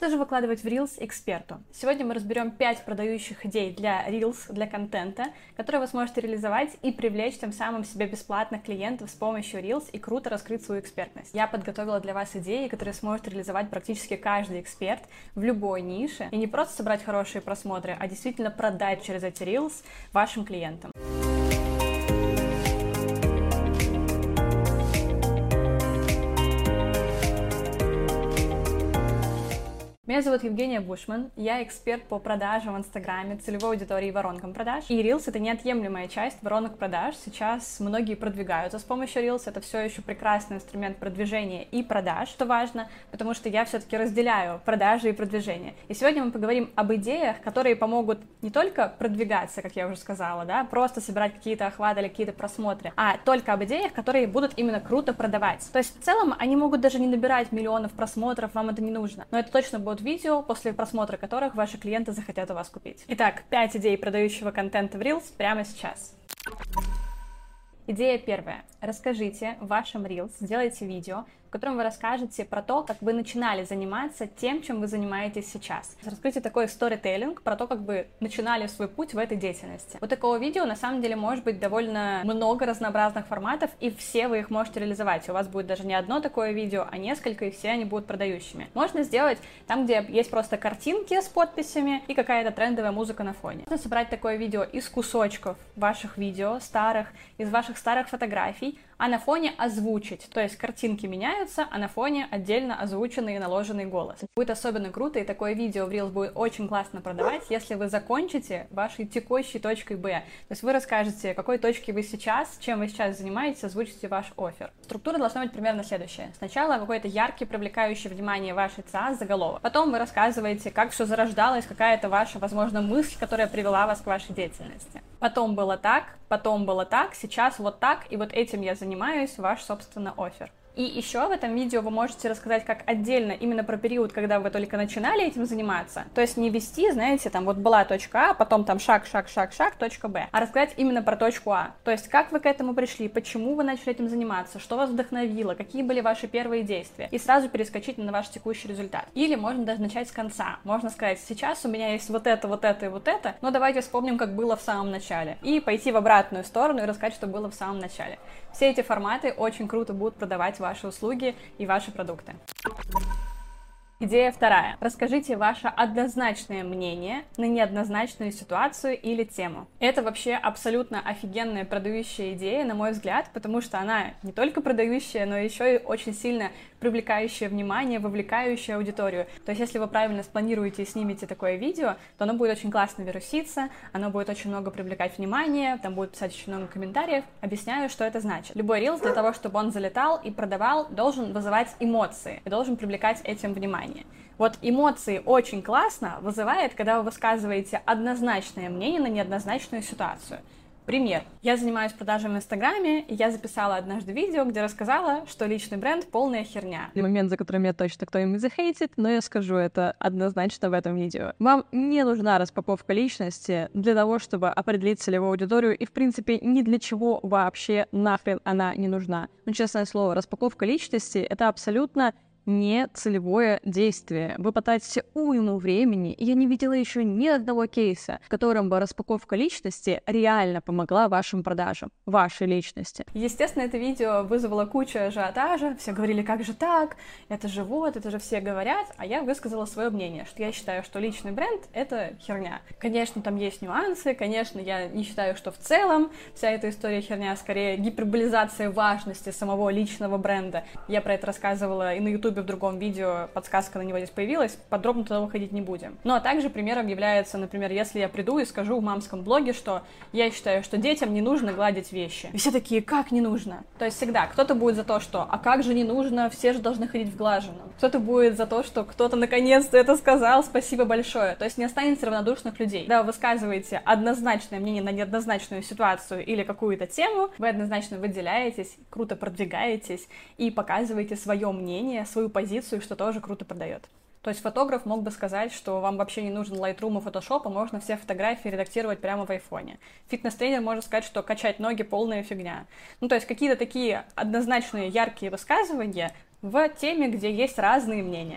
Что же выкладывать в Reels эксперту? Сегодня мы разберем 5 продающих идей для Reels, для контента, которые вы сможете реализовать и привлечь тем самым себе бесплатно клиентов с помощью Reels и круто раскрыть свою экспертность. Я подготовила для вас идеи, которые сможет реализовать практически каждый эксперт в любой нише и не просто собрать хорошие просмотры, а действительно продать через эти Reels вашим клиентам. Меня зовут Евгения Бушман, я эксперт по продажам в Инстаграме, целевой аудитории воронкам продаж. И Reels — это неотъемлемая часть воронок продаж. Сейчас многие продвигаются с помощью Reels. Это все еще прекрасный инструмент продвижения и продаж, что важно, потому что я все-таки разделяю продажи и продвижение. И сегодня мы поговорим об идеях, которые помогут не только продвигаться, как я уже сказала, да, просто собирать какие-то охваты или какие-то просмотры, а только об идеях, которые будут именно круто продавать. То есть в целом они могут даже не набирать миллионов просмотров, вам это не нужно, но это точно будут видео, после просмотра которых ваши клиенты захотят у вас купить. Итак, 5 идей продающего контента в Reels прямо сейчас. Идея первая. Расскажите вашем Reels, сделайте видео, в котором вы расскажете про то, как вы начинали заниматься тем, чем вы занимаетесь сейчас. Раскройте такой сторителлинг про то, как вы начинали свой путь в этой деятельности. Вот такого видео на самом деле может быть довольно много разнообразных форматов, и все вы их можете реализовать. У вас будет даже не одно такое видео, а несколько, и все они будут продающими. Можно сделать там, где есть просто картинки с подписями и какая-то трендовая музыка на фоне. Можно собрать такое видео из кусочков ваших видео, старых, из ваших старых фотографий, а на фоне озвучить. То есть картинки меняются, а на фоне отдельно озвученный и наложенный голос. Будет особенно круто, и такое видео в Reels будет очень классно продавать, если вы закончите вашей текущей точкой Б. То есть вы расскажете, какой точке вы сейчас, чем вы сейчас занимаетесь, озвучите ваш офер. Структура должна быть примерно следующая. Сначала какой-то яркий, привлекающий внимание вашей ЦА заголовок. Потом вы рассказываете, как все зарождалось, какая-то ваша, возможно, мысль, которая привела вас к вашей деятельности. Потом было так, потом было так, сейчас вот так, и вот этим я занимаюсь, ваш, собственно, офер. И еще в этом видео вы можете рассказать как отдельно именно про период, когда вы только начинали этим заниматься. То есть не вести, знаете, там вот была точка А, потом там шаг, шаг, шаг, шаг, точка Б, а рассказать именно про точку А. То есть как вы к этому пришли, почему вы начали этим заниматься, что вас вдохновило, какие были ваши первые действия. И сразу перескочить на ваш текущий результат. Или можно даже начать с конца. Можно сказать, сейчас у меня есть вот это, вот это и вот это, но давайте вспомним, как было в самом начале. И пойти в обратную сторону и рассказать, что было в самом начале. Все эти форматы очень круто будут продавать ваши услуги и ваши продукты. Идея вторая. Расскажите ваше однозначное мнение на неоднозначную ситуацию или тему. Это вообще абсолютно офигенная продающая идея, на мой взгляд, потому что она не только продающая, но еще и очень сильно привлекающая внимание, вовлекающая аудиторию. То есть, если вы правильно спланируете и снимете такое видео, то оно будет очень классно вируситься, оно будет очень много привлекать внимание, там будет писать очень много комментариев. Объясняю, что это значит. Любой рилс для того, чтобы он залетал и продавал, должен вызывать эмоции и должен привлекать этим внимание внимание. Вот эмоции очень классно вызывает, когда вы высказываете однозначное мнение на неоднозначную ситуацию. Пример. Я занимаюсь продажами в Инстаграме, и я записала однажды видео, где рассказала, что личный бренд — полная херня. Момент, за который меня точно кто-нибудь захейтит, но я скажу это однозначно в этом видео. Вам не нужна распаковка личности для того, чтобы определить целевую аудиторию, и, в принципе, ни для чего вообще нахрен она не нужна. Ну, честное слово, распаковка личности — это абсолютно не целевое действие. Вы потратите уйму времени, и я не видела еще ни одного кейса, в котором бы распаковка личности реально помогла вашим продажам, вашей личности. Естественно, это видео вызвало кучу ажиотажа, все говорили, как же так, это же вот, это же все говорят, а я высказала свое мнение, что я считаю, что личный бренд — это херня. Конечно, там есть нюансы, конечно, я не считаю, что в целом вся эта история херня, скорее гиперболизация важности самого личного бренда. Я про это рассказывала и на ютубе в другом видео подсказка на него здесь появилась, подробно туда выходить не будем. Ну а также примером является, например, если я приду и скажу в мамском блоге, что я считаю, что детям не нужно гладить вещи. И все такие, как не нужно? То есть всегда кто-то будет за то, что, а как же не нужно, все же должны ходить в глаженном. Кто-то будет за то, что кто-то наконец-то это сказал, спасибо большое. То есть не останется равнодушных людей. Да, вы высказываете однозначное мнение на неоднозначную ситуацию или какую-то тему, вы однозначно выделяетесь, круто продвигаетесь и показываете свое мнение, свою позицию, что тоже круто продает. То есть фотограф мог бы сказать, что вам вообще не нужен Lightroom и Photoshop, а можно все фотографии редактировать прямо в айфоне. Фитнес-тренер может сказать, что качать ноги полная фигня. Ну, то есть какие-то такие однозначные яркие высказывания в теме, где есть разные мнения.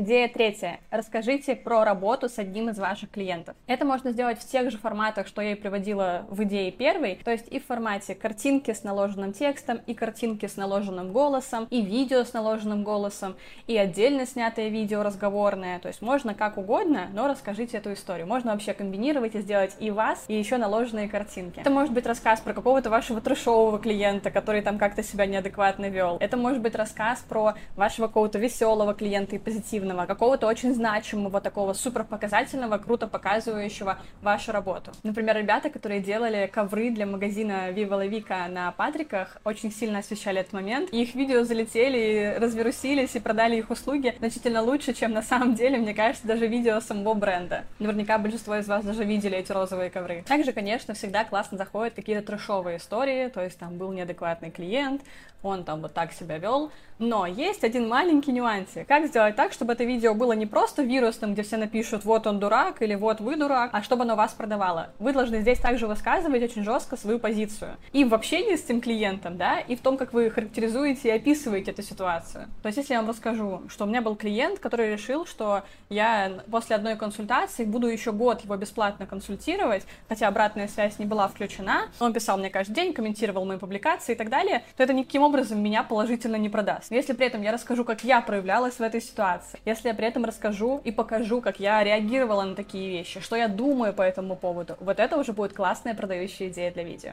Идея третья. Расскажите про работу с одним из ваших клиентов. Это можно сделать в тех же форматах, что я и приводила в идее первой, то есть и в формате картинки с наложенным текстом, и картинки с наложенным голосом, и видео с наложенным голосом, и отдельно снятое видео разговорное. То есть можно как угодно, но расскажите эту историю. Можно вообще комбинировать и сделать и вас, и еще наложенные картинки. Это может быть рассказ про какого-то вашего трешового клиента, который там как-то себя неадекватно вел. Это может быть рассказ про вашего какого-то веселого клиента и позитивного позитивного, какого-то очень значимого, такого супер показательного, круто показывающего вашу работу. Например, ребята, которые делали ковры для магазина Viva La Vica на Патриках, очень сильно освещали этот момент, и их видео залетели, разверусились и продали их услуги значительно лучше, чем на самом деле, мне кажется, даже видео самого бренда. Наверняка большинство из вас даже видели эти розовые ковры. Также, конечно, всегда классно заходят какие-то трешовые истории, то есть там был неадекватный клиент, он там вот так себя вел, но есть один маленький нюансик. Как сделать так, чтобы это видео было не просто вирусным, где все напишут «вот он дурак» или «вот вы дурак», а чтобы оно вас продавало. Вы должны здесь также высказывать очень жестко свою позицию. И в общении с этим клиентом, да, и в том, как вы характеризуете и описываете эту ситуацию. То есть, если я вам расскажу, что у меня был клиент, который решил, что я после одной консультации буду еще год его бесплатно консультировать, хотя обратная связь не была включена, он писал мне каждый день, комментировал мои публикации и так далее, то это никаким образом меня положительно не продаст. Но если при этом я расскажу, как я проявлялась в этой ситуации, если я при этом расскажу и покажу, как я реагировала на такие вещи, что я думаю по этому поводу, вот это уже будет классная продающая идея для видео.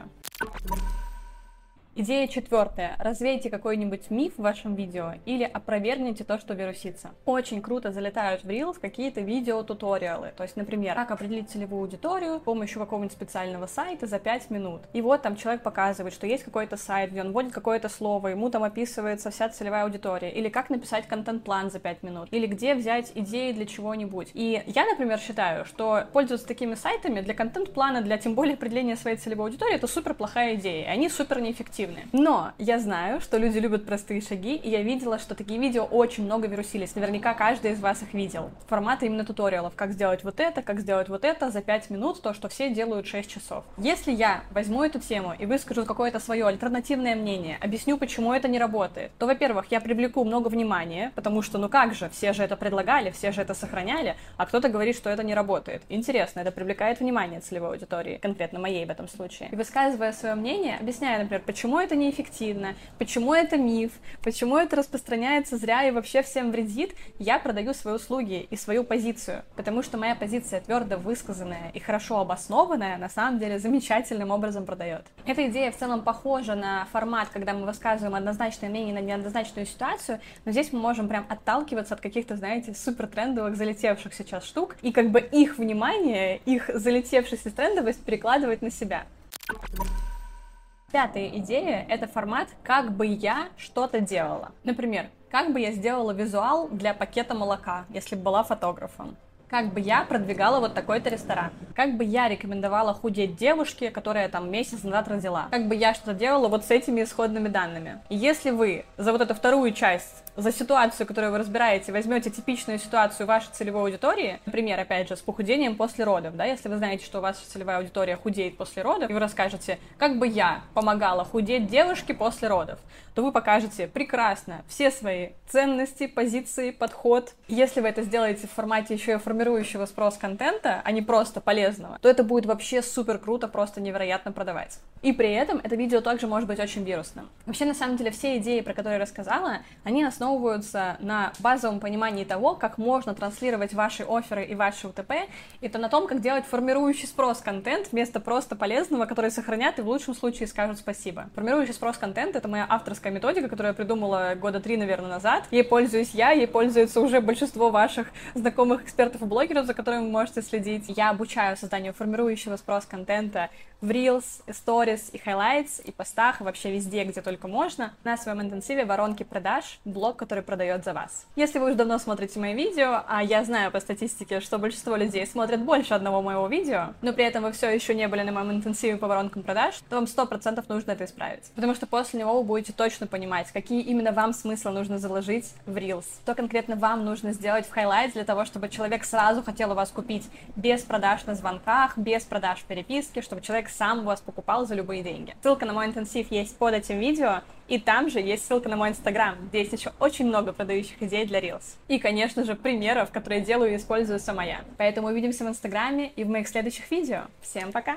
Идея четвертая. Развейте какой-нибудь миф в вашем видео или опровергните то, что вирусится. Очень круто залетают в Reels какие-то видео-туториалы. То есть, например, как определить целевую аудиторию с помощью какого-нибудь специального сайта за 5 минут. И вот там человек показывает, что есть какой-то сайт, где он вводит какое-то слово, ему там описывается вся целевая аудитория. Или как написать контент-план за 5 минут. Или где взять идеи для чего-нибудь. И я, например, считаю, что пользоваться такими сайтами для контент-плана, для тем более определения своей целевой аудитории, это супер плохая идея. И они супер неэффективны эффективны. Но я знаю, что люди любят простые шаги, и я видела, что такие видео очень много вирусились. Наверняка каждый из вас их видел. Форматы именно туториалов, как сделать вот это, как сделать вот это за 5 минут, то, что все делают 6 часов. Если я возьму эту тему и выскажу какое-то свое альтернативное мнение, объясню, почему это не работает, то, во-первых, я привлеку много внимания, потому что, ну как же, все же это предлагали, все же это сохраняли, а кто-то говорит, что это не работает. Интересно, это привлекает внимание целевой аудитории, конкретно моей в этом случае. И высказывая свое мнение, объясняя, например, почему почему это неэффективно, почему это миф, почему это распространяется зря и вообще всем вредит, я продаю свои услуги и свою позицию, потому что моя позиция твердо высказанная и хорошо обоснованная на самом деле замечательным образом продает. Эта идея в целом похожа на формат, когда мы высказываем однозначное мнение на неоднозначную ситуацию, но здесь мы можем прям отталкиваться от каких-то, знаете, супер трендовых, залетевших сейчас штук, и как бы их внимание, их залетевшесть и трендовость перекладывать на себя. Пятая идея — это формат «как бы я что-то делала». Например, как бы я сделала визуал для пакета молока, если бы была фотографом. Как бы я продвигала вот такой-то ресторан? Как бы я рекомендовала худеть девушке, которая там месяц назад родила? Как бы я что-то делала вот с этими исходными данными? Если вы за вот эту вторую часть за ситуацию, которую вы разбираете, возьмете типичную ситуацию вашей целевой аудитории, например, опять же, с похудением после родов, да, если вы знаете, что у вас целевая аудитория худеет после родов, и вы расскажете, как бы я помогала худеть девушке после родов, то вы покажете прекрасно все свои ценности, позиции, подход. Если вы это сделаете в формате еще и формирующего спрос контента, а не просто полезного, то это будет вообще супер круто, просто невероятно продавать. И при этом это видео также может быть очень вирусным. Вообще, на самом деле, все идеи, про которые я рассказала, они основываются на базовом понимании того, как можно транслировать ваши оферы и ваши УТП, и то на том, как делать формирующий спрос контент вместо просто полезного, который сохранят и в лучшем случае скажут спасибо. Формирующий спрос контент — это моя авторская методика, которую я придумала года три, наверное, назад. Ей пользуюсь я, ей пользуется уже большинство ваших знакомых экспертов блогеров, за которыми вы можете следить. Я обучаю созданию формирующего спрос контента в Reels, Stories и Highlights, и постах, и вообще везде, где только можно, на своем интенсиве воронки продаж, блог, который продает за вас. Если вы уже давно смотрите мои видео, а я знаю по статистике, что большинство людей смотрят больше одного моего видео, но при этом вы все еще не были на моем интенсиве по воронкам продаж, то вам 100% нужно это исправить. Потому что после него вы будете точно понимать, какие именно вам смыслы нужно заложить в Reels, что конкретно вам нужно сделать в Highlights для того, чтобы человек сразу хотел у вас купить без продаж на звонках, без продаж в переписке, чтобы человек человек сам вас покупал за любые деньги. Ссылка на мой интенсив есть под этим видео, и там же есть ссылка на мой инстаграм, где есть еще очень много продающих идей для Reels. И, конечно же, примеров, которые делаю и использую сама я. Поэтому увидимся в инстаграме и в моих следующих видео. Всем пока!